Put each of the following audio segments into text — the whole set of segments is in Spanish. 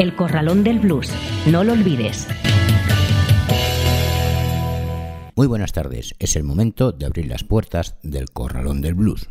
El Corralón del Blues. No lo olvides. Muy buenas tardes, es el momento de abrir las puertas del Corralón del Blues.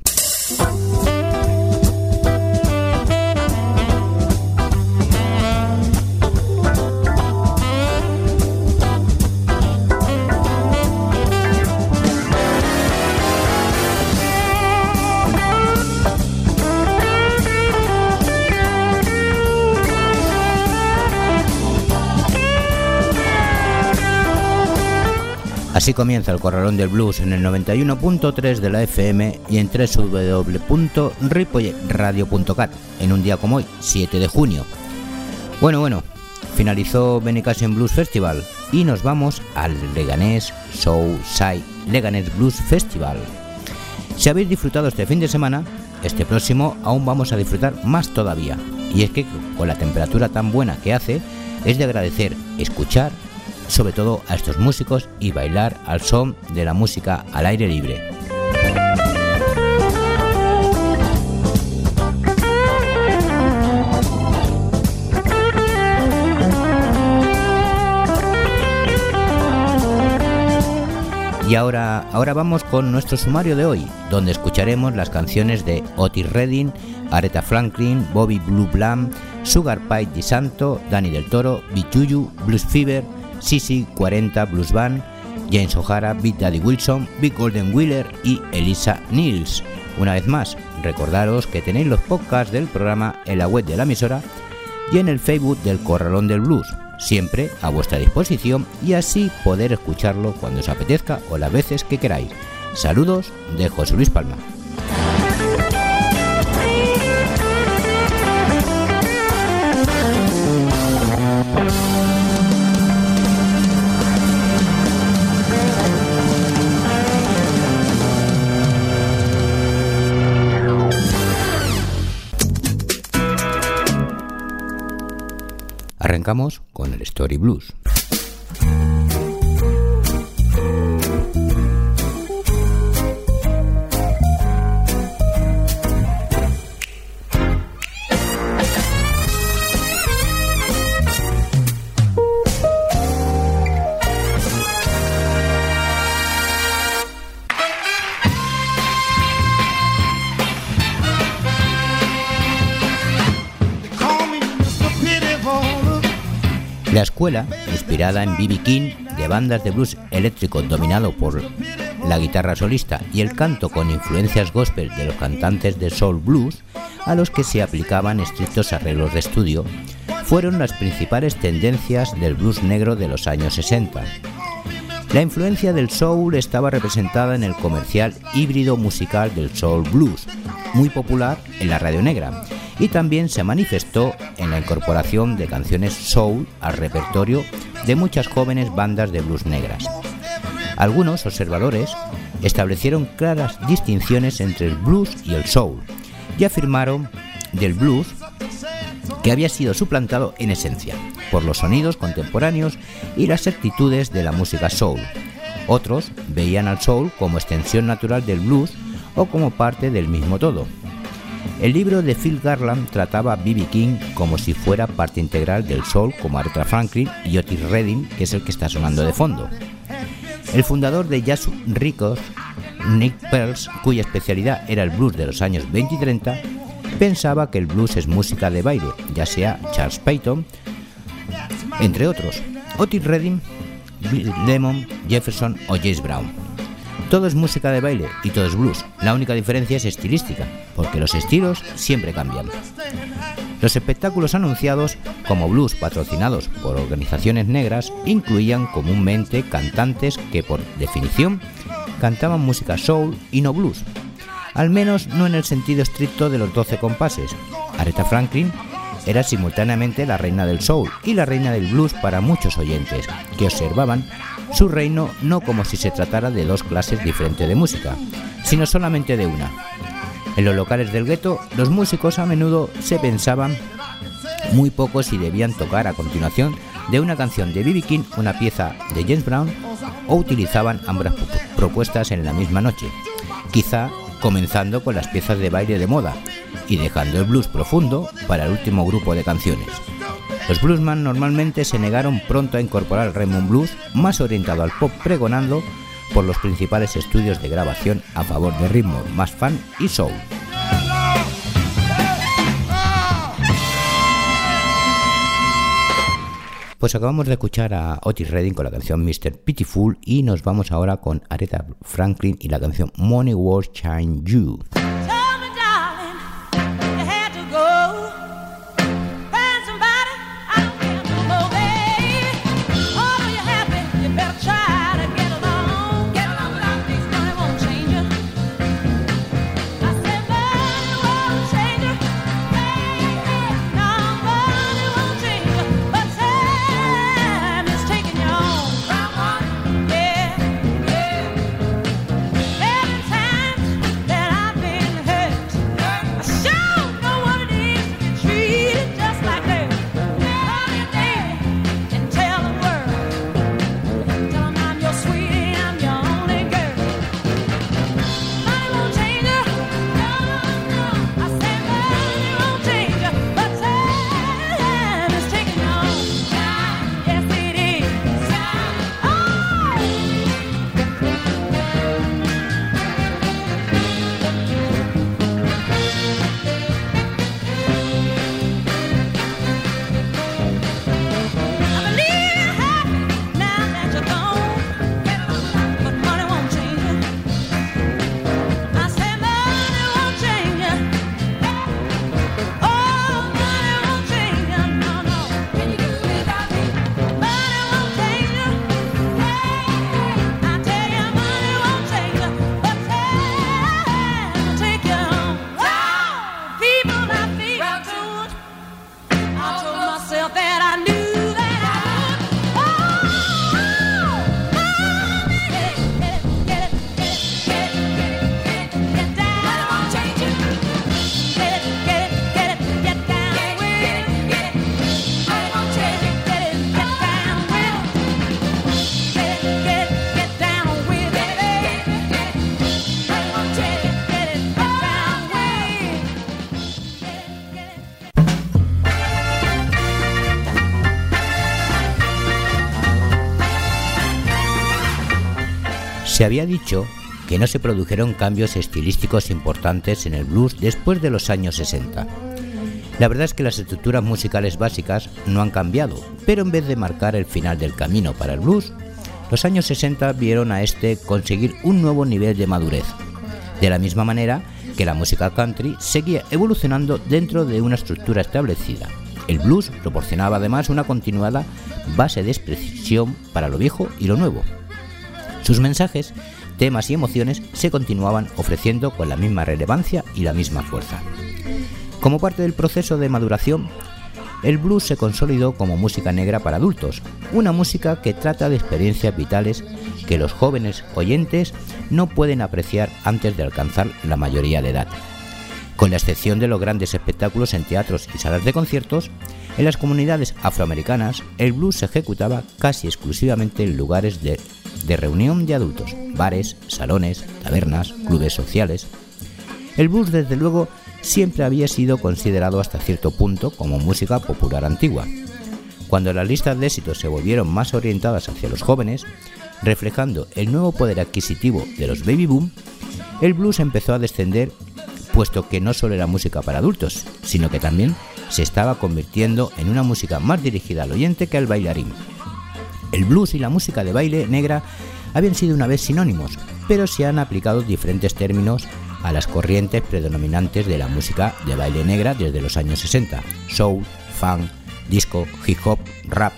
Así comienza el Corralón del Blues en el 91.3 de la FM y en www.ripolletradio.cat en un día como hoy, 7 de junio. Bueno, bueno, finalizó Benicassin Blues Festival y nos vamos al Leganés Side Leganés Blues Festival. Si habéis disfrutado este fin de semana, este próximo aún vamos a disfrutar más todavía. Y es que con la temperatura tan buena que hace, es de agradecer escuchar sobre todo a estos músicos y bailar al son de la música al aire libre. Y ahora, ahora vamos con nuestro sumario de hoy, donde escucharemos las canciones de Otis Redding, Aretha Franklin, Bobby Blue Blam, Sugar Pie Di Santo, Danny del Toro, Bichuyu, Blues Fever, Sisi 40 Blues Band, James O'Hara, Big Daddy Wilson, Big Golden Wheeler y Elisa Niels. Una vez más, recordaros que tenéis los podcasts del programa en la web de la emisora y en el Facebook del Corralón del Blues, siempre a vuestra disposición y así poder escucharlo cuando os apetezca o las veces que queráis. Saludos de José Luis Palma. Arrancamos con el Story Blues. Escuela, inspirada en B.B. King, de bandas de blues eléctrico dominado por la guitarra solista y el canto con influencias gospel de los cantantes de soul blues, a los que se aplicaban estrictos arreglos de estudio, fueron las principales tendencias del blues negro de los años 60. La influencia del soul estaba representada en el comercial híbrido musical del soul blues, muy popular en la radio negra, y también se manifestó en la incorporación de canciones soul al repertorio de muchas jóvenes bandas de blues negras. Algunos observadores establecieron claras distinciones entre el blues y el soul y afirmaron del blues que había sido suplantado en esencia por los sonidos contemporáneos y las actitudes de la música soul. Otros veían al soul como extensión natural del blues o como parte del mismo todo. El libro de Phil Garland trataba a B.B. King como si fuera parte integral del soul como Aretha Franklin y Otis Redding, que es el que está sonando de fondo. El fundador de Jazz Records, Nick Pearls, cuya especialidad era el blues de los años 20 y 30, pensaba que el blues es música de baile, ya sea Charles Payton, entre otros, Otis Redding, Bill Lemon, Jefferson o James Brown. Todo es música de baile y todo es blues. La única diferencia es estilística, porque los estilos siempre cambian. Los espectáculos anunciados como blues patrocinados por organizaciones negras incluían comúnmente cantantes que por definición cantaban música soul y no blues, al menos no en el sentido estricto de los 12 compases. Aretha Franklin era simultáneamente la reina del soul y la reina del blues para muchos oyentes, que observaban su reino no como si se tratara de dos clases diferentes de música, sino solamente de una. En los locales del gueto, los músicos a menudo se pensaban muy poco si debían tocar a continuación de una canción de B.B. King, una pieza de James Brown, o utilizaban ambas propuestas en la misma noche, quizá comenzando con las piezas de baile de moda y dejando el blues profundo para el último grupo de canciones. Los bluesman normalmente se negaron pronto a incorporar el Raymond Blues, más orientado al pop pregonando por los principales estudios de grabación a favor de ritmo más fan y soul. Pues acabamos de escuchar a Otis Redding con la canción Mr. Pitiful y nos vamos ahora con Aretha Franklin y la canción Money Was Shine You. Se había dicho que no se produjeron cambios estilísticos importantes en el blues después de los años 60. La verdad es que las estructuras musicales básicas no han cambiado, pero en vez de marcar el final del camino para el blues, los años 60 vieron a este conseguir un nuevo nivel de madurez. De la misma manera que la música country seguía evolucionando dentro de una estructura establecida. El blues proporcionaba además una continuada base de expresión para lo viejo y lo nuevo. Sus mensajes, temas y emociones se continuaban ofreciendo con la misma relevancia y la misma fuerza. Como parte del proceso de maduración, el blues se consolidó como música negra para adultos, una música que trata de experiencias vitales que los jóvenes oyentes no pueden apreciar antes de alcanzar la mayoría de edad. Con la excepción de los grandes espectáculos en teatros y salas de conciertos, en las comunidades afroamericanas el blues se ejecutaba casi exclusivamente en lugares de de reunión de adultos, bares, salones, tabernas, clubes sociales. El blues, desde luego, siempre había sido considerado hasta cierto punto como música popular antigua. Cuando las listas de éxitos se volvieron más orientadas hacia los jóvenes, reflejando el nuevo poder adquisitivo de los baby boom, el blues empezó a descender, puesto que no solo era música para adultos, sino que también se estaba convirtiendo en una música más dirigida al oyente que al bailarín. El blues y la música de baile negra habían sido una vez sinónimos, pero se han aplicado diferentes términos a las corrientes predominantes de la música de baile negra desde los años 60, soul, funk, disco, hip hop, rap.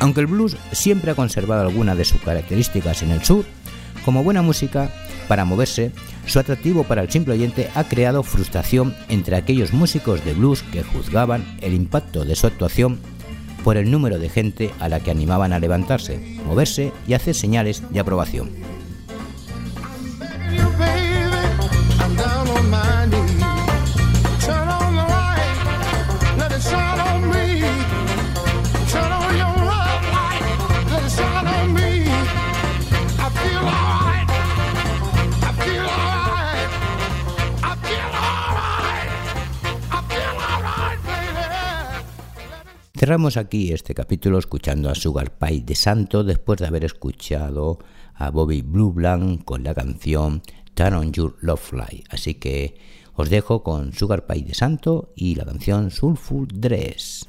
Aunque el blues siempre ha conservado algunas de sus características en el sur, como buena música para moverse, Su atractivo para el simple oyente ha creado frustración entre aquellos músicos de blues que juzgaban el impacto de su actuación por el número de gente a la que animaban a levantarse, moverse y hacer señales de aprobación. Cerramos aquí este capítulo escuchando a Sugar Pie de Santo después de haber escuchado a Bobby Blue Blanc con la canción Turn on Your Love Fly. Así que os dejo con Sugar Pie de Santo y la canción Soulful Dress.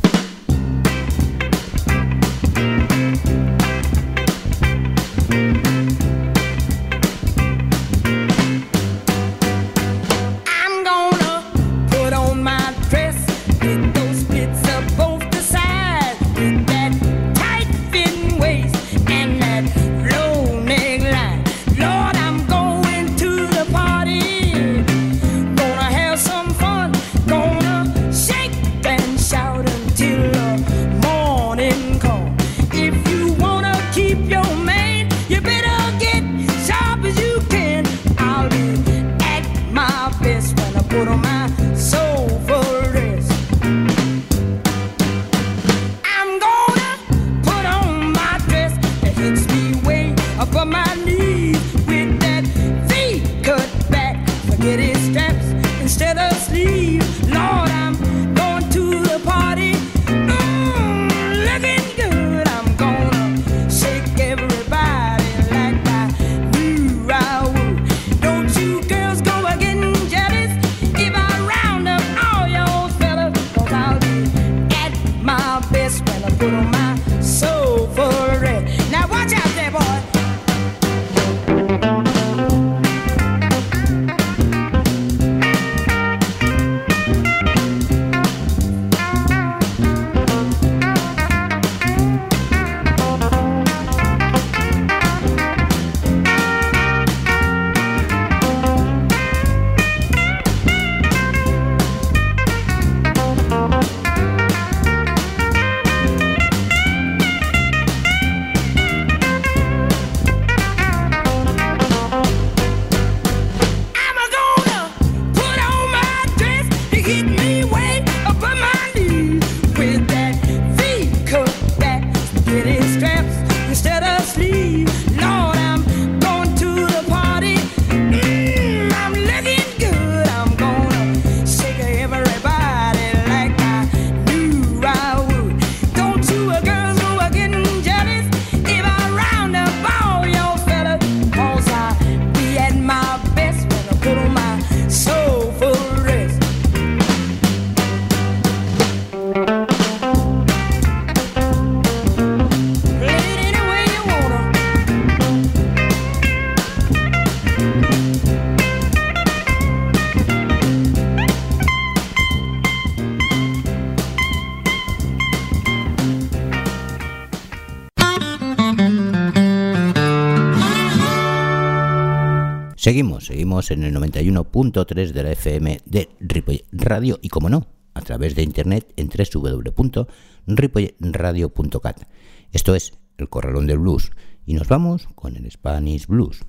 Seguimos, seguimos en el 91.3 de la FM de Ripoll Radio y como no, a través de internet en www.ripollradio.cat. Esto es El Corralón del Blues y nos vamos con el Spanish Blues.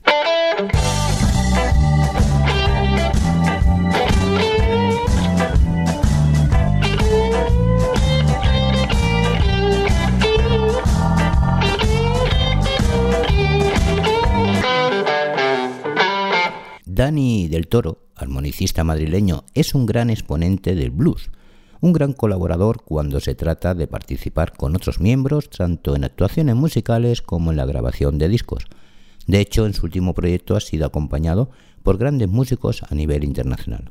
Dani del Toro, armonicista madrileño, es un gran exponente del blues, un gran colaborador cuando se trata de participar con otros miembros, tanto en actuaciones musicales como en la grabación de discos. De hecho, en su último proyecto ha sido acompañado por grandes músicos a nivel internacional.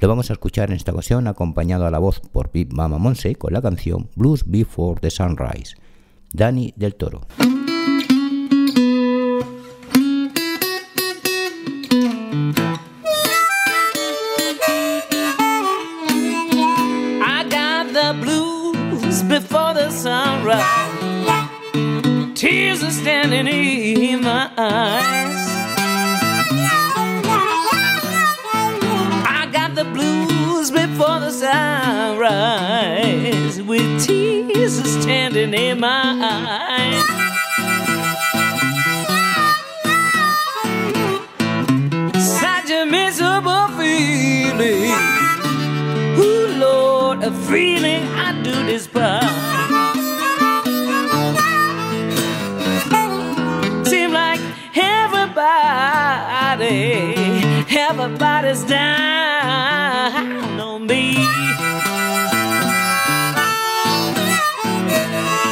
Lo vamos a escuchar en esta ocasión acompañado a la voz por Big Mama Monse con la canción Blues Before the Sunrise. Dani del Toro. cry. Tears are standing in my eyes. I got the blues before the sunrise. With tears are standing in my eyes. a feeling I do despise. Everybody, everybody's down on me.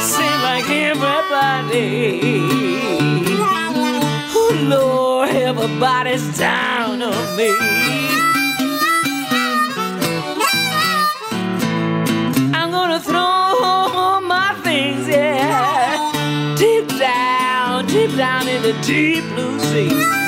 Seem like everybody, oh Lord, everybody's down on me. I'm gonna throw my things, yeah, deep down, deep down in the deep blue sea.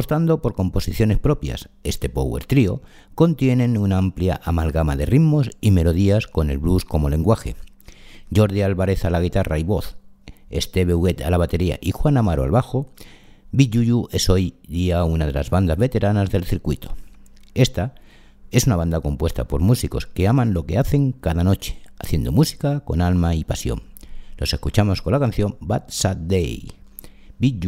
Apostando por composiciones propias, este power trio contienen una amplia amalgama de ritmos y melodías con el blues como lenguaje. Jordi Álvarez a la guitarra y voz, Esteve Huguet a la batería y Juan Amaro al bajo, Big es hoy día una de las bandas veteranas del circuito. Esta es una banda compuesta por músicos que aman lo que hacen cada noche, haciendo música con alma y pasión. Los escuchamos con la canción Bad Sad Day. Big.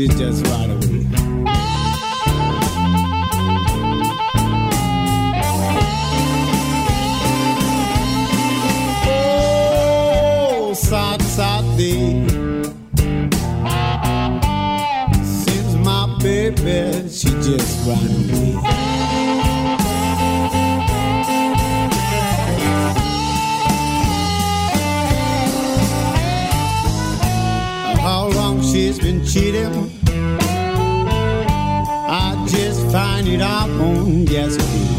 Baby, she just right away. Oh, sad, sad day. Since my baby, she just ran away. How long she's been cheating. Find it out on yesterday.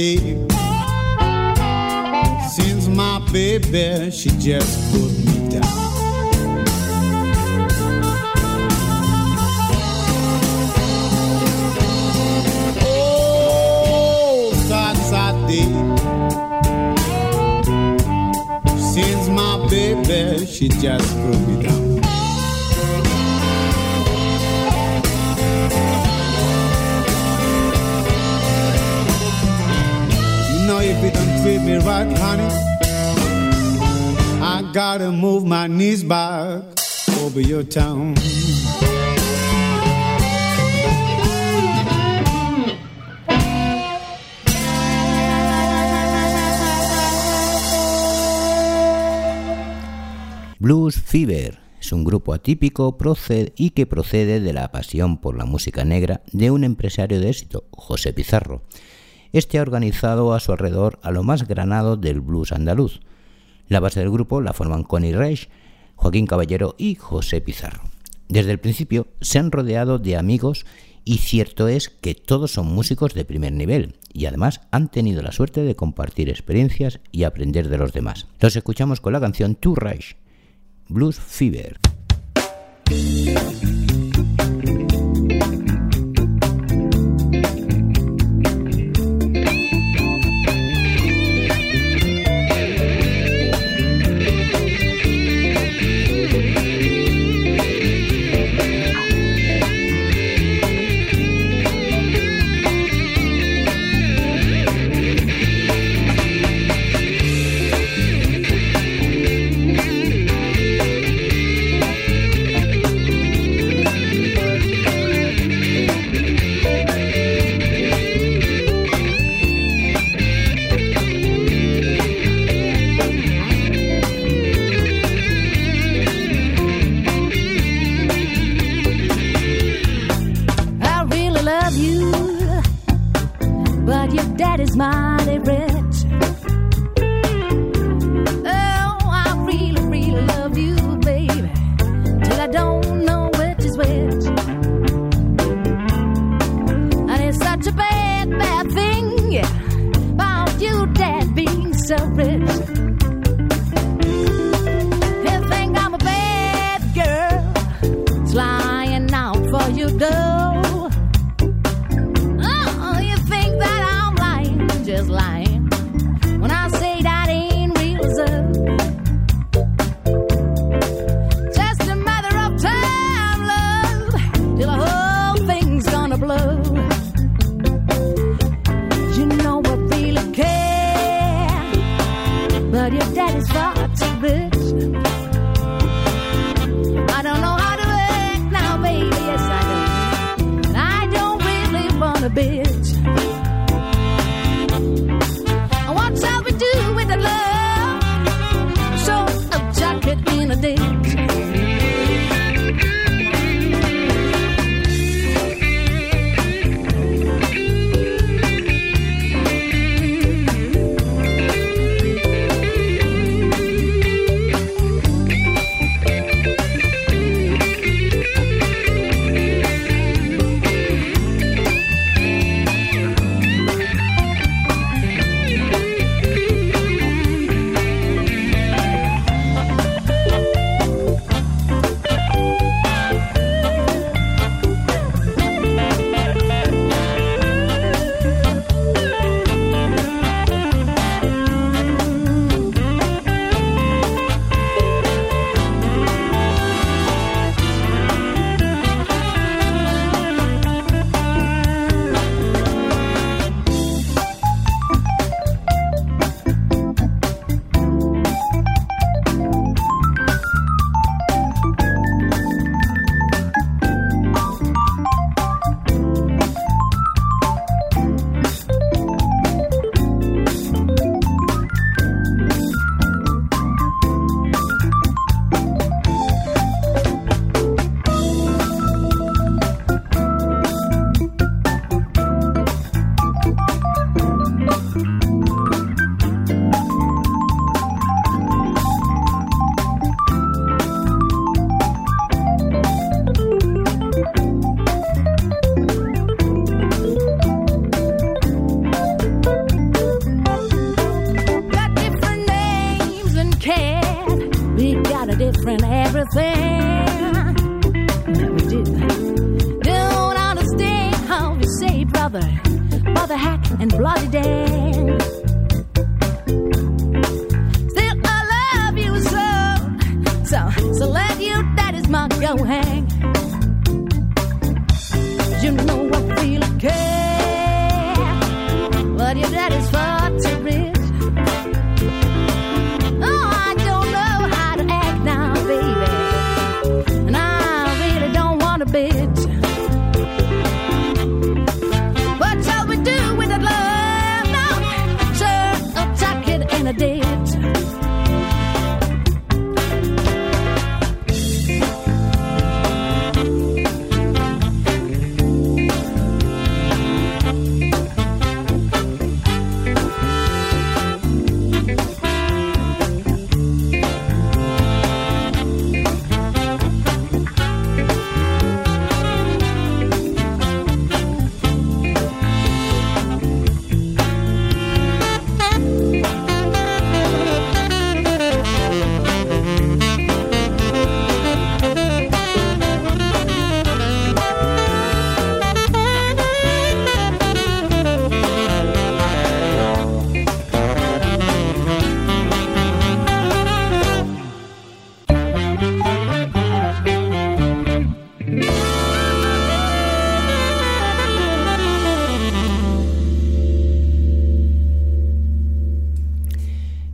Day. Since my baby, she just put me down. Oh, sad, sad day. Since my baby, she just put me down. Gotta move my knees back over your town. Blues Fever es un grupo atípico y que procede de la pasión por la música negra de un empresario de éxito, José Pizarro. Este ha organizado a su alrededor a lo más granado del blues andaluz. La base del grupo la forman Connie Reich, Joaquín Caballero y José Pizarro. Desde el principio se han rodeado de amigos y cierto es que todos son músicos de primer nivel y además han tenido la suerte de compartir experiencias y aprender de los demás. Los escuchamos con la canción To Reich, Blues Fever.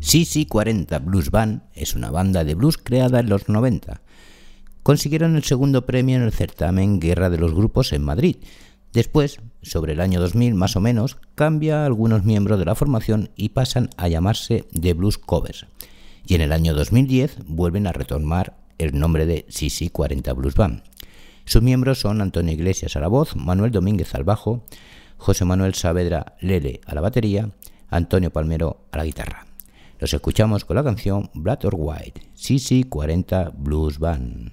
CC40 Blues Band es una banda de blues creada en los 90. Consiguieron el segundo premio en el certamen Guerra de los Grupos en Madrid. Después, sobre el año 2000 más o menos, cambia algunos miembros de la formación y pasan a llamarse The Blues Covers. Y en el año 2010 vuelven a retomar el nombre de CC40 Blues Band. Sus miembros son Antonio Iglesias a la voz, Manuel Domínguez al bajo, José Manuel Saavedra Lele a la batería, Antonio Palmero a la guitarra. Los escuchamos con la canción Black or White, CC40 Blues Band.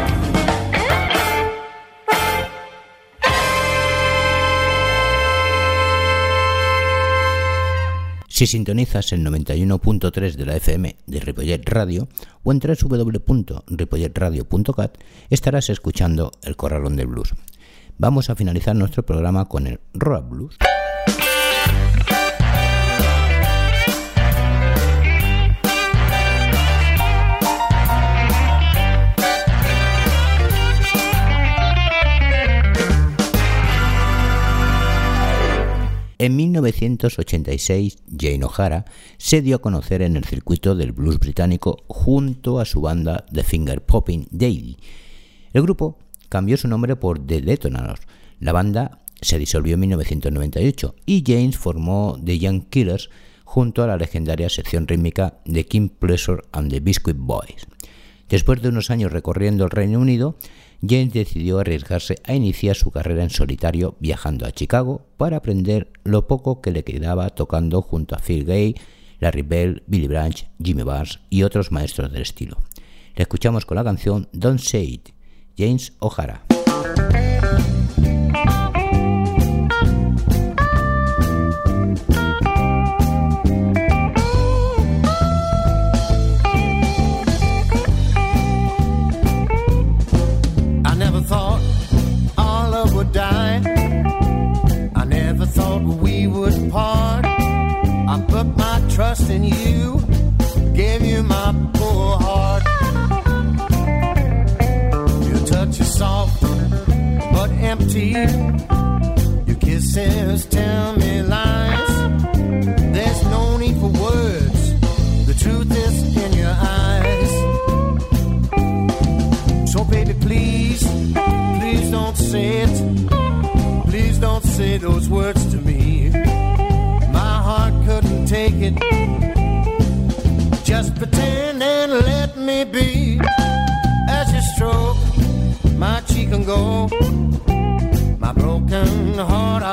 Si sintonizas el 91.3 de la FM de Ripollet Radio o en www.ripolletradio.cat estarás escuchando El Corralón del Blues. Vamos a finalizar nuestro programa con el Rock Blues. En 1986, Jane O'Hara se dio a conocer en el circuito del blues británico junto a su banda The Finger Popping Daddy. El grupo cambió su nombre por The Detonators. La banda se disolvió en 1998 y James formó The Young Killers junto a la legendaria sección rítmica de King Pleasure and the Biscuit Boys. Después de unos años recorriendo el Reino Unido, James decidió arriesgarse a iniciar su carrera en solitario viajando a Chicago para aprender lo poco que le quedaba tocando junto a Phil Gay, Larry Bell, Billy Branch, Jimmy Barnes y otros maestros del estilo. Le escuchamos con la canción Don't Say It, James O'Hara. Trust in you, gave you my poor heart. Your touch is soft but empty. Your kisses tell me lies. There's no need for words. The truth is in your eyes. So baby, please, please don't say it. Please don't say those words it. Just pretend and let me be as you stroke my cheek and go. My broken heart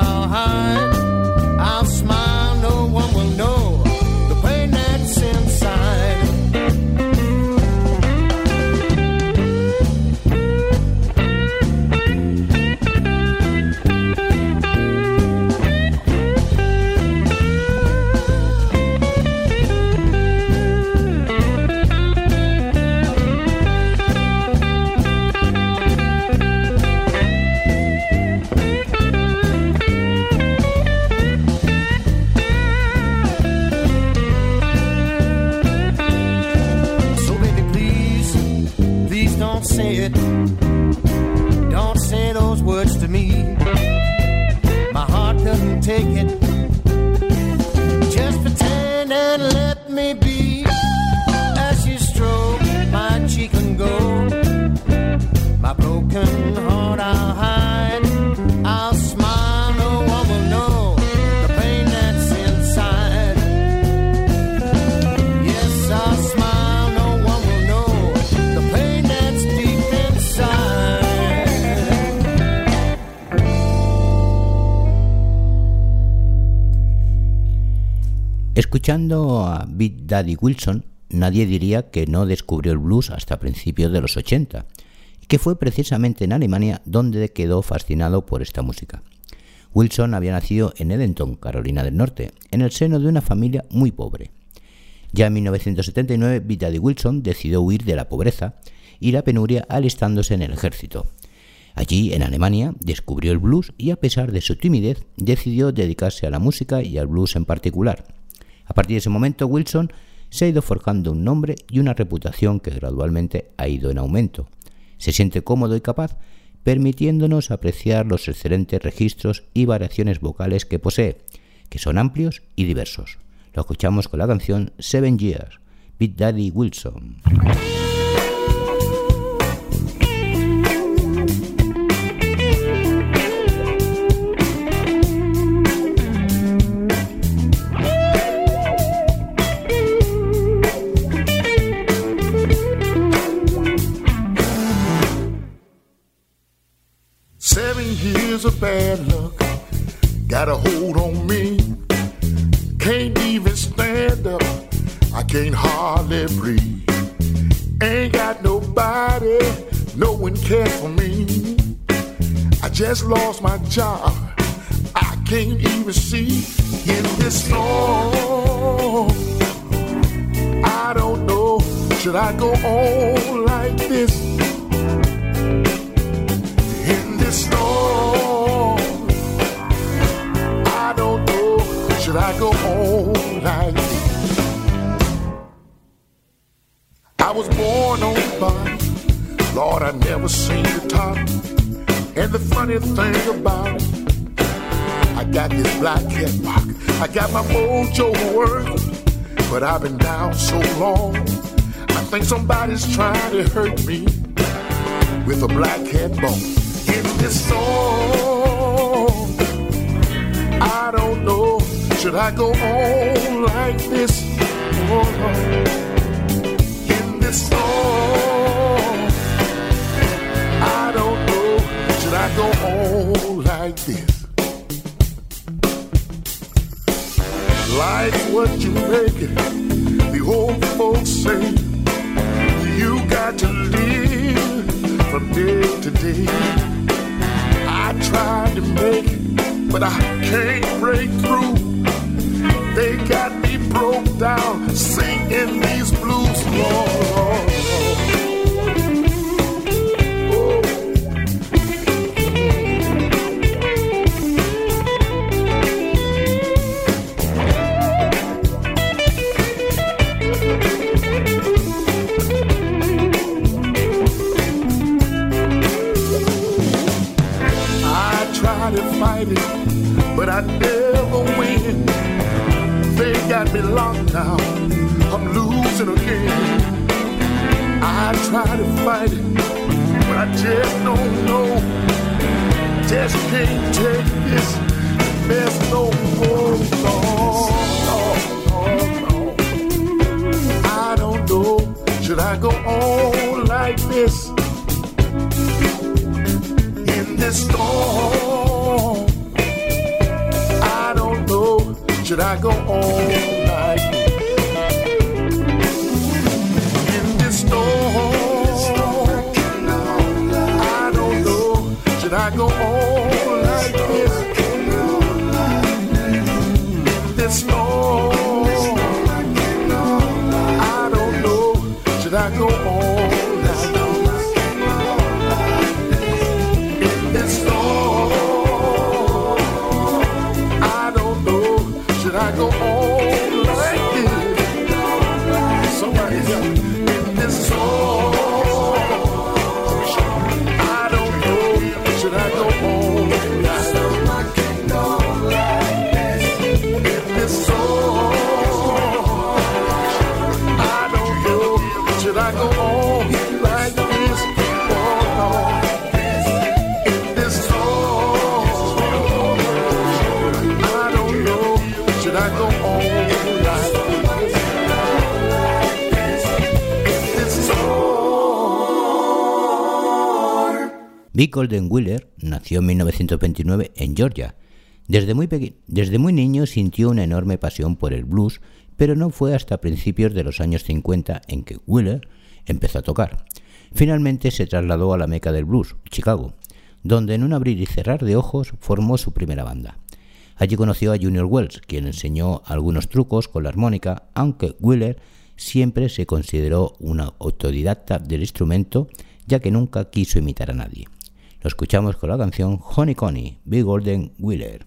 take it Escuchando a Big Daddy Wilson, nadie diría que no descubrió el blues hasta principios de los 80, y que fue precisamente en Alemania donde quedó fascinado por esta música. Wilson había nacido en Edenton, Carolina del Norte, en el seno de una familia muy pobre. Ya en 1979, Big Daddy Wilson decidió huir de la pobreza y la penuria alistándose en el ejército. Allí, en Alemania, descubrió el blues y a pesar de su timidez, decidió dedicarse a la música y al blues en particular. A partir de ese momento, Wilson se ha ido forjando un nombre y una reputación que gradualmente ha ido en aumento. Se siente cómodo y capaz, permitiéndonos apreciar los excelentes registros y variaciones vocales que posee, que son amplios y diversos. Lo escuchamos con la canción Seven Years, Big Daddy Wilson. Years of bad luck got a hold on me. Can't even stand up, I can't hardly breathe. Ain't got nobody, no one cares for me. I just lost my job, I can't even see in this storm. I don't know, should I go on like this should I go on like this? I was born on the Lord, I never seen the top. And the funny thing about it, I got this black cat rock. I got my mojo working, but I've been down so long. I think somebody's trying to hurt me with a black cat bone in this song. Should I go on like this? Oh, in this song, I don't know, should I go on like this? Life's what you make it. The old folks say you got to live from day to day. I tried to make it, but I can't break through. They got me broke down, singing these blues, Lord. But I never win. They got me locked now, I'm losing again. I try to fight it, but I just don't know. Just can't take this mess no more. I don't know, should I go on like this? This storm I don't know should I go on like in this storm? I don't know. Should I go on like this? This storm, Vic Golden Wheeler nació en 1929 en Georgia. Desde muy, desde muy niño sintió una enorme pasión por el blues, pero no fue hasta principios de los años 50 en que Wheeler empezó a tocar. Finalmente se trasladó a la meca del blues, Chicago, donde en un abrir y cerrar de ojos formó su primera banda. Allí conoció a Junior Wells, quien enseñó algunos trucos con la armónica, aunque Wheeler siempre se consideró una autodidacta del instrumento, ya que nunca quiso imitar a nadie. Lo escuchamos con la canción Honey Coney, Big Golden Wheeler.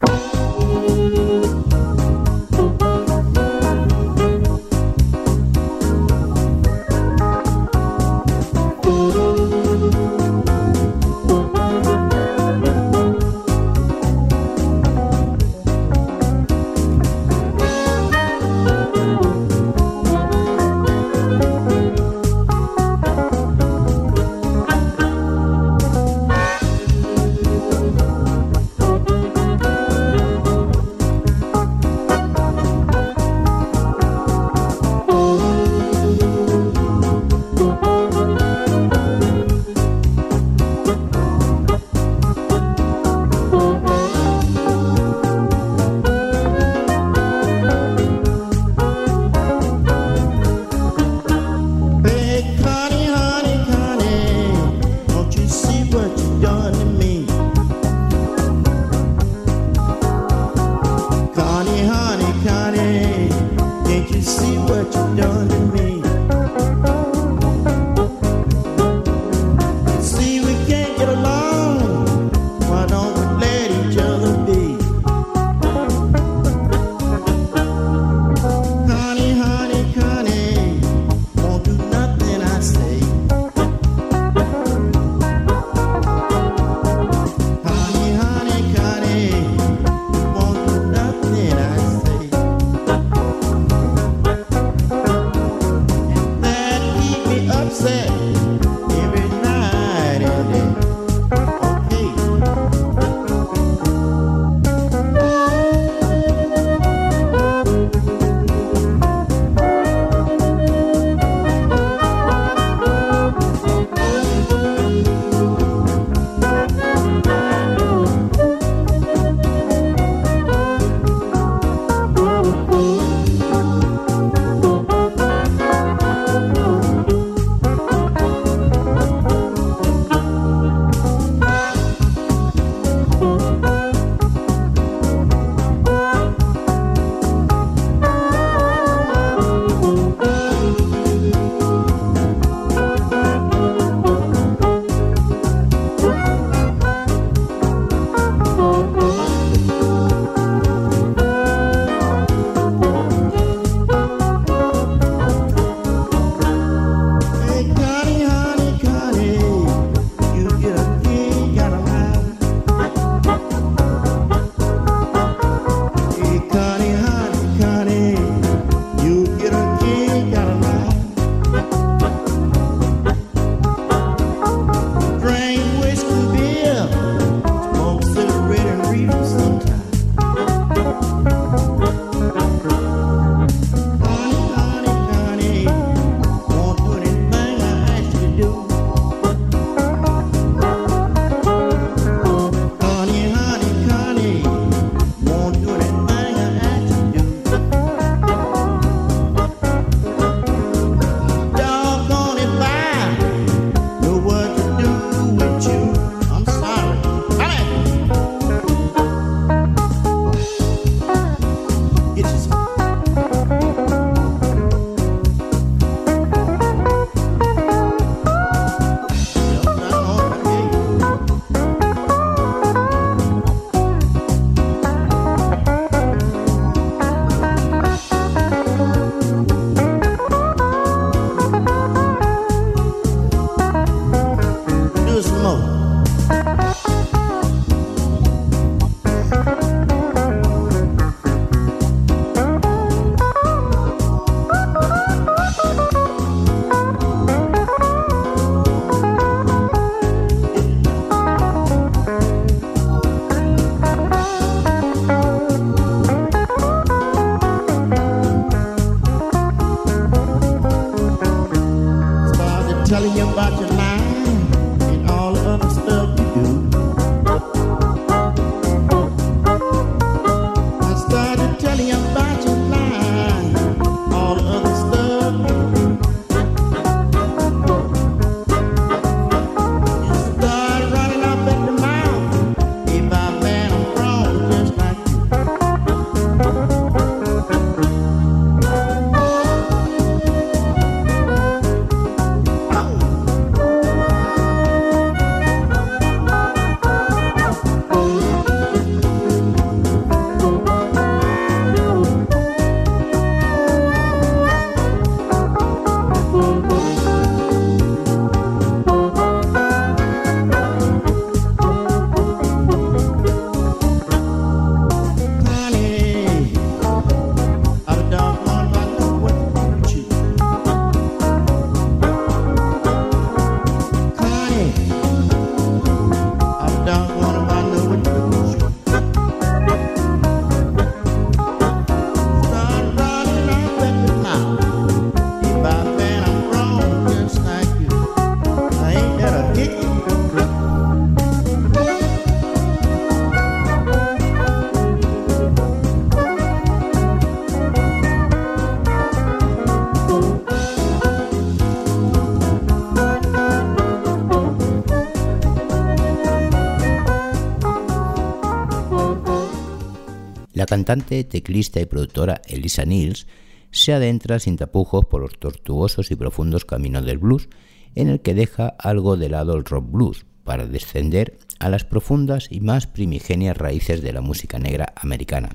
Cantante, teclista y productora Elisa Nils se adentra sin tapujos por los tortuosos y profundos caminos del blues, en el que deja algo de lado el rock blues para descender a las profundas y más primigenias raíces de la música negra americana.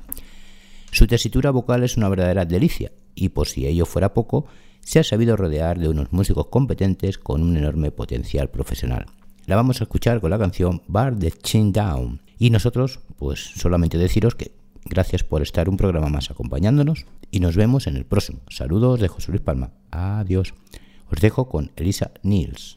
Su tesitura vocal es una verdadera delicia y por si ello fuera poco, se ha sabido rodear de unos músicos competentes con un enorme potencial profesional. La vamos a escuchar con la canción Bar the Chin Down. Y nosotros, pues solamente deciros que gracias por estar un programa más acompañándonos y nos vemos en el próximo. Saludos de José Luis Palma. Adiós. Os dejo con Elisa Niels.